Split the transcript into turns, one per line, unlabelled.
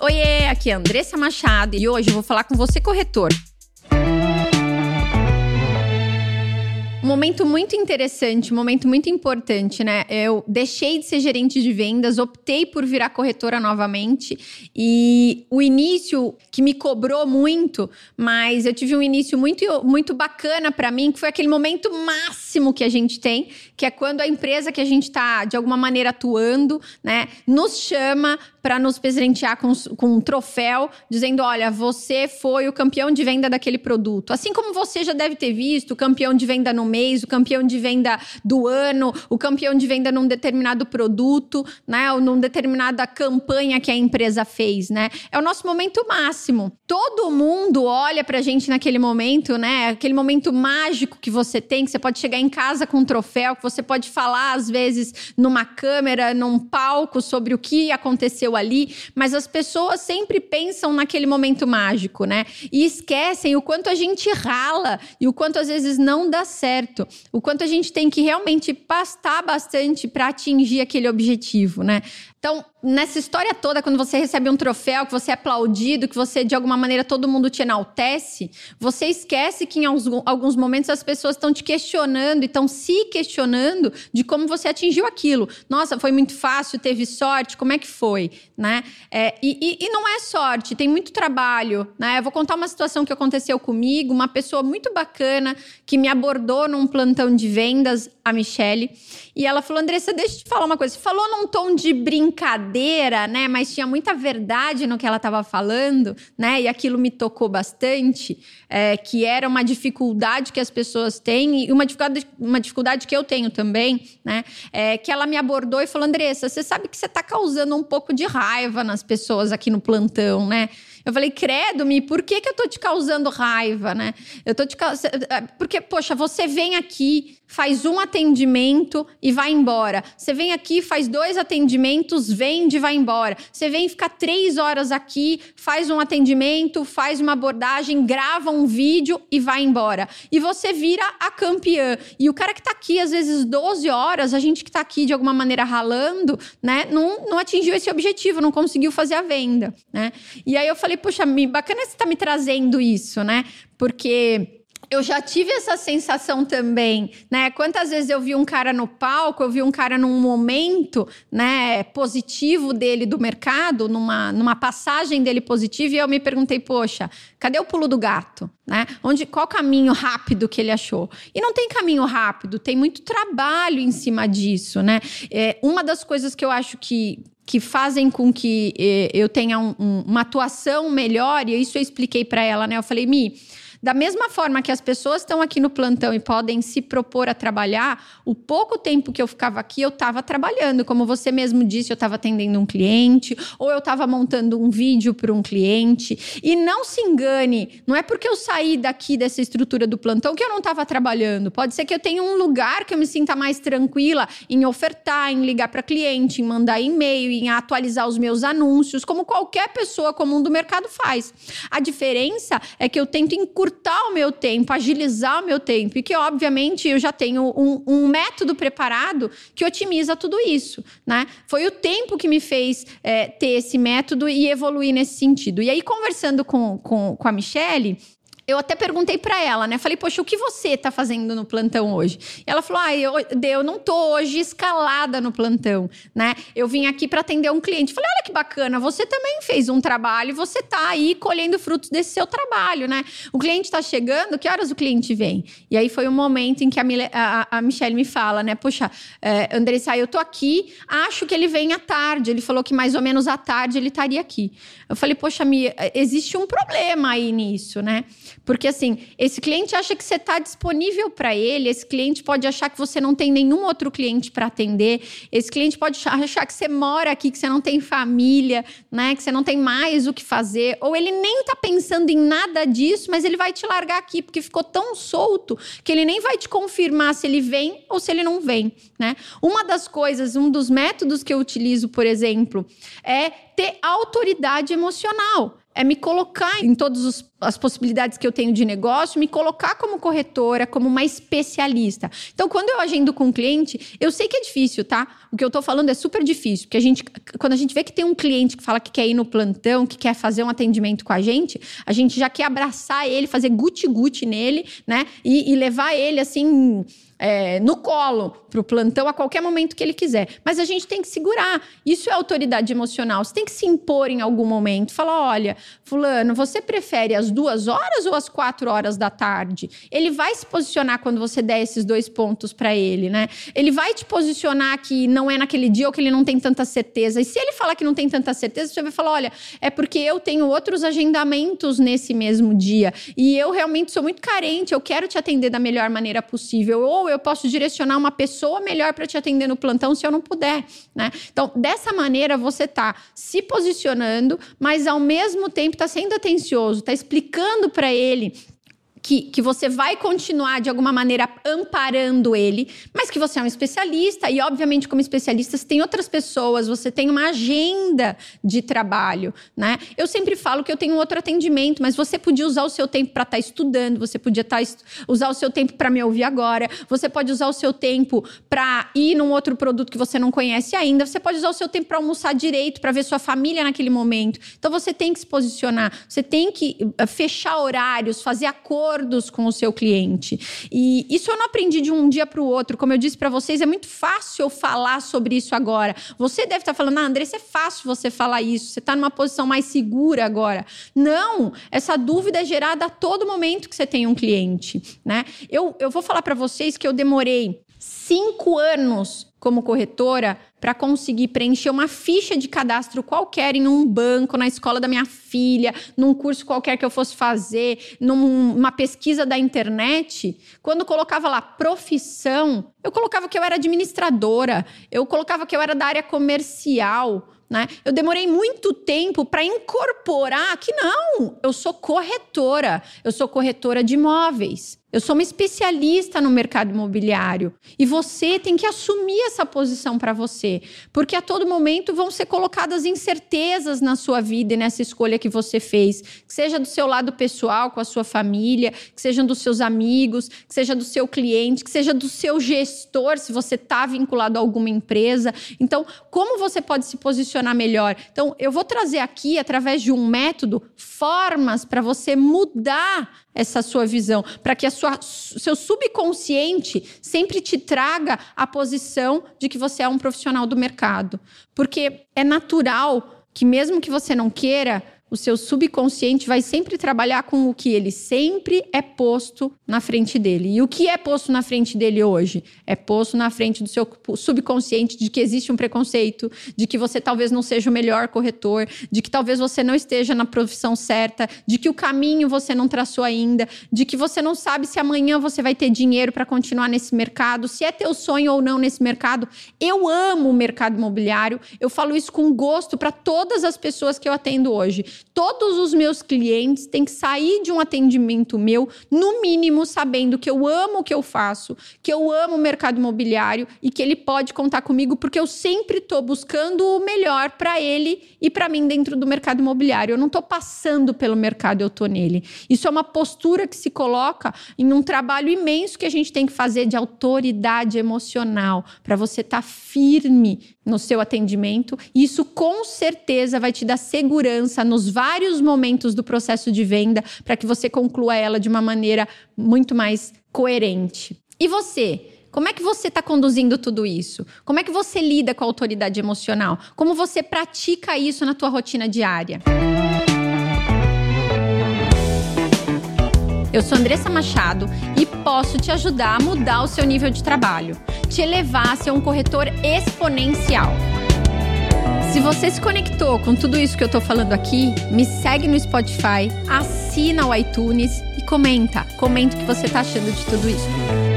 Oiê, aqui é Andressa Machado e hoje eu vou falar com você, corretor. Momento muito interessante, um momento muito importante, né? Eu deixei de ser gerente de vendas, optei por virar corretora novamente e o início que me cobrou muito, mas eu tive um início muito, muito bacana para mim, que foi aquele momento máximo que a gente tem, que é quando a empresa que a gente está de alguma maneira atuando, né, nos chama para nos presentear com, com um troféu, dizendo: olha, você foi o campeão de venda daquele produto. Assim como você já deve ter visto, campeão de venda no mês, o campeão de venda do ano, o campeão de venda num determinado produto, né? Ou numa determinada campanha que a empresa fez, né? É o nosso momento máximo. Todo mundo olha pra gente naquele momento, né? Aquele momento mágico que você tem, que você pode chegar em casa com um troféu, que você pode falar, às vezes, numa câmera, num palco, sobre o que aconteceu ali, mas as pessoas sempre pensam naquele momento mágico, né? E esquecem o quanto a gente rala e o quanto às vezes não dá certo, o quanto a gente tem que realmente pastar bastante para atingir aquele objetivo, né? Então, nessa história toda, quando você recebe um troféu, que você é aplaudido, que você, de alguma maneira, todo mundo te enaltece, você esquece que em alguns momentos as pessoas estão te questionando e estão se questionando de como você atingiu aquilo. Nossa, foi muito fácil, teve sorte, como é que foi? Né? É, e, e, não é sorte, tem muito trabalho. Né? Eu vou contar uma situação que aconteceu comigo, uma pessoa muito bacana que me abordou num plantão de vendas, a Michelle, e ela falou: Andressa, deixa eu te falar uma coisa. Você falou num tom de brincadeira, né? Mas tinha muita verdade no que ela estava falando, né? E aquilo me tocou bastante, é, que era uma dificuldade que as pessoas têm e uma dificuldade, uma dificuldade que eu tenho também, né? É, que ela me abordou e falou: Andressa, você sabe que você está causando um pouco de raiva nas pessoas aqui no plantão, né? Eu falei, credo, me, por que, que eu tô te causando raiva, né? Eu tô te causando. É, porque, poxa, você vem aqui, faz um atendimento e vai embora. Você vem aqui, faz dois atendimentos, vende e vai embora. Você vem ficar três horas aqui, faz um atendimento, faz uma abordagem, grava um vídeo e vai embora. E você vira a campeã. E o cara que tá aqui, às vezes, 12 horas, a gente que tá aqui de alguma maneira ralando, né? Não, não atingiu esse objetivo, não conseguiu fazer a venda, né? E aí eu falei, puxa, bacana você tá me trazendo isso, né? Porque eu já tive essa sensação também, né? Quantas vezes eu vi um cara no palco, eu vi um cara num momento, né, positivo dele do mercado, numa, numa passagem dele positiva, e eu me perguntei, poxa, cadê o pulo do gato, né? Onde, qual caminho rápido que ele achou? E não tem caminho rápido, tem muito trabalho em cima disso, né? É, uma das coisas que eu acho que que fazem com que eh, eu tenha um, um, uma atuação melhor, e isso eu expliquei para ela, né? Eu falei, Mi, da mesma forma que as pessoas estão aqui no plantão e podem se propor a trabalhar, o pouco tempo que eu ficava aqui, eu estava trabalhando. Como você mesmo disse, eu estava atendendo um cliente, ou eu estava montando um vídeo para um cliente. E não se engane, não é porque eu saí daqui dessa estrutura do plantão que eu não estava trabalhando. Pode ser que eu tenha um lugar que eu me sinta mais tranquila em ofertar, em ligar para cliente, em mandar e-mail, em atualizar os meus anúncios, como qualquer pessoa comum do mercado faz. A diferença é que eu tento encurtar encurtar o meu tempo, agilizar o meu tempo. E que, obviamente, eu já tenho um, um método preparado que otimiza tudo isso. Né? Foi o tempo que me fez é, ter esse método e evoluir nesse sentido. E aí, conversando com, com, com a Michelle, eu até perguntei para ela, né? Falei, poxa, o que você tá fazendo no plantão hoje? E ela falou, ah, eu, eu não tô hoje escalada no plantão, né? Eu vim aqui para atender um cliente. Falei, olha que bacana, você também fez um trabalho, você tá aí colhendo frutos desse seu trabalho, né? O cliente tá chegando, que horas o cliente vem? E aí foi um momento em que a, a, a Michelle me fala, né? Poxa, é, Andressa, eu tô aqui, acho que ele vem à tarde. Ele falou que mais ou menos à tarde ele estaria aqui. Eu falei, poxa, Mi, existe um problema aí nisso, né? Porque assim, esse cliente acha que você está disponível para ele, esse cliente pode achar que você não tem nenhum outro cliente para atender, esse cliente pode achar que você mora aqui, que você não tem família, né? Que você não tem mais o que fazer, ou ele nem está pensando em nada disso, mas ele vai te largar aqui porque ficou tão solto que ele nem vai te confirmar se ele vem ou se ele não vem, né? Uma das coisas, um dos métodos que eu utilizo, por exemplo, é ter autoridade emocional é me colocar em todas as possibilidades que eu tenho de negócio, me colocar como corretora, como uma especialista. Então, quando eu agendo com um cliente, eu sei que é difícil, tá? O que eu tô falando é super difícil, porque a gente, quando a gente vê que tem um cliente que fala que quer ir no plantão, que quer fazer um atendimento com a gente, a gente já quer abraçar ele, fazer guti-guti nele, né? E, e levar ele assim é, no colo para o plantão a qualquer momento que ele quiser. Mas a gente tem que segurar. Isso é autoridade emocional. Você tem que se impor em algum momento. Falar: olha, Fulano, você prefere as duas horas ou as quatro horas da tarde? Ele vai se posicionar quando você der esses dois pontos para ele, né? Ele vai te posicionar que não é naquele dia ou que ele não tem tanta certeza. E se ele falar que não tem tanta certeza, você vai falar: olha, é porque eu tenho outros agendamentos nesse mesmo dia e eu realmente sou muito carente, eu quero te atender da melhor maneira possível. Ou eu posso direcionar uma pessoa melhor para te atender no plantão se eu não puder, né? Então, dessa maneira você está se posicionando, mas ao mesmo tempo está sendo atencioso, está explicando para ele que, que você vai continuar de alguma maneira amparando ele, mas que você é um especialista e, obviamente, como especialista, você tem outras pessoas, você tem uma agenda de trabalho, né? Eu sempre falo que eu tenho outro atendimento, mas você podia usar o seu tempo para estar tá estudando, você podia tá, usar o seu tempo para me ouvir agora, você pode usar o seu tempo para ir num outro produto que você não conhece ainda, você pode usar o seu tempo para almoçar direito, para ver sua família naquele momento. Então você tem que se posicionar, você tem que eh, fechar horários, fazer acordo acordos com o seu cliente. E isso eu não aprendi de um dia para o outro. Como eu disse para vocês, é muito fácil eu falar sobre isso agora. Você deve estar tá falando, ah, Andressa, é fácil você falar isso. Você está numa posição mais segura agora. Não, essa dúvida é gerada a todo momento que você tem um cliente, né? Eu, eu vou falar para vocês que eu demorei cinco anos como corretora para conseguir preencher uma ficha de cadastro qualquer em um banco, na escola da minha filha, num curso qualquer que eu fosse fazer, numa pesquisa da internet, quando colocava lá profissão, eu colocava que eu era administradora, eu colocava que eu era da área comercial. Né? Eu demorei muito tempo para incorporar que não, eu sou corretora, eu sou corretora de imóveis. Eu sou uma especialista no mercado imobiliário e você tem que assumir essa posição para você, porque a todo momento vão ser colocadas incertezas na sua vida e nessa escolha que você fez, que seja do seu lado pessoal, com a sua família, que seja dos seus amigos, que seja do seu cliente, que seja do seu gestor, se você está vinculado a alguma empresa. Então, como você pode se posicionar melhor? Então, eu vou trazer aqui, através de um método, formas para você mudar essa sua visão, para que a sua, seu subconsciente sempre te traga a posição de que você é um profissional do mercado. Porque é natural que, mesmo que você não queira, o seu subconsciente vai sempre trabalhar com o que ele sempre é posto na frente dele. E o que é posto na frente dele hoje? É posto na frente do seu subconsciente de que existe um preconceito, de que você talvez não seja o melhor corretor, de que talvez você não esteja na profissão certa, de que o caminho você não traçou ainda, de que você não sabe se amanhã você vai ter dinheiro para continuar nesse mercado, se é teu sonho ou não nesse mercado. Eu amo o mercado imobiliário, eu falo isso com gosto para todas as pessoas que eu atendo hoje todos os meus clientes têm que sair de um atendimento meu, no mínimo, sabendo que eu amo o que eu faço, que eu amo o mercado imobiliário e que ele pode contar comigo, porque eu sempre estou buscando o melhor para ele e para mim dentro do mercado imobiliário. Eu não estou passando pelo mercado, eu estou nele. Isso é uma postura que se coloca em um trabalho imenso que a gente tem que fazer de autoridade emocional, para você estar tá firme no seu atendimento. Isso com certeza vai te dar segurança nos vários momentos do processo de venda para que você conclua ela de uma maneira muito mais coerente. E você? Como é que você está conduzindo tudo isso? Como é que você lida com a autoridade emocional? Como você pratica isso na tua rotina diária? Eu sou Andressa Machado e posso te ajudar a mudar o seu nível de trabalho, te elevar a ser um corretor exponencial. Se você se conectou com tudo isso que eu estou falando aqui, me segue no Spotify, assina o iTunes e comenta. Comenta o que você está achando de tudo isso.